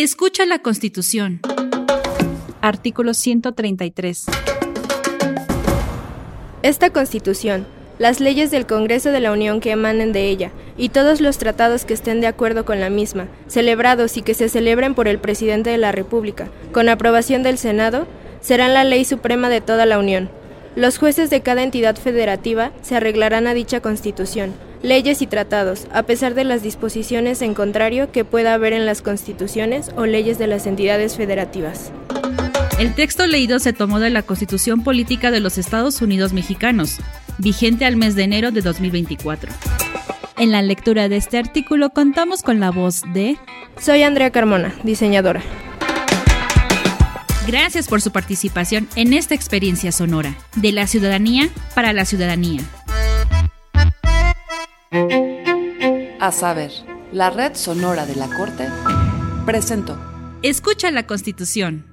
Escucha la Constitución. Artículo 133. Esta Constitución, las leyes del Congreso de la Unión que emanen de ella y todos los tratados que estén de acuerdo con la misma, celebrados y que se celebren por el Presidente de la República, con aprobación del Senado, serán la ley suprema de toda la Unión. Los jueces de cada entidad federativa se arreglarán a dicha Constitución leyes y tratados, a pesar de las disposiciones en contrario que pueda haber en las constituciones o leyes de las entidades federativas. El texto leído se tomó de la Constitución Política de los Estados Unidos Mexicanos, vigente al mes de enero de 2024. En la lectura de este artículo contamos con la voz de... Soy Andrea Carmona, diseñadora. Gracias por su participación en esta experiencia sonora, de la ciudadanía para la ciudadanía. A saber, la red sonora de la Corte presentó. Escucha la Constitución.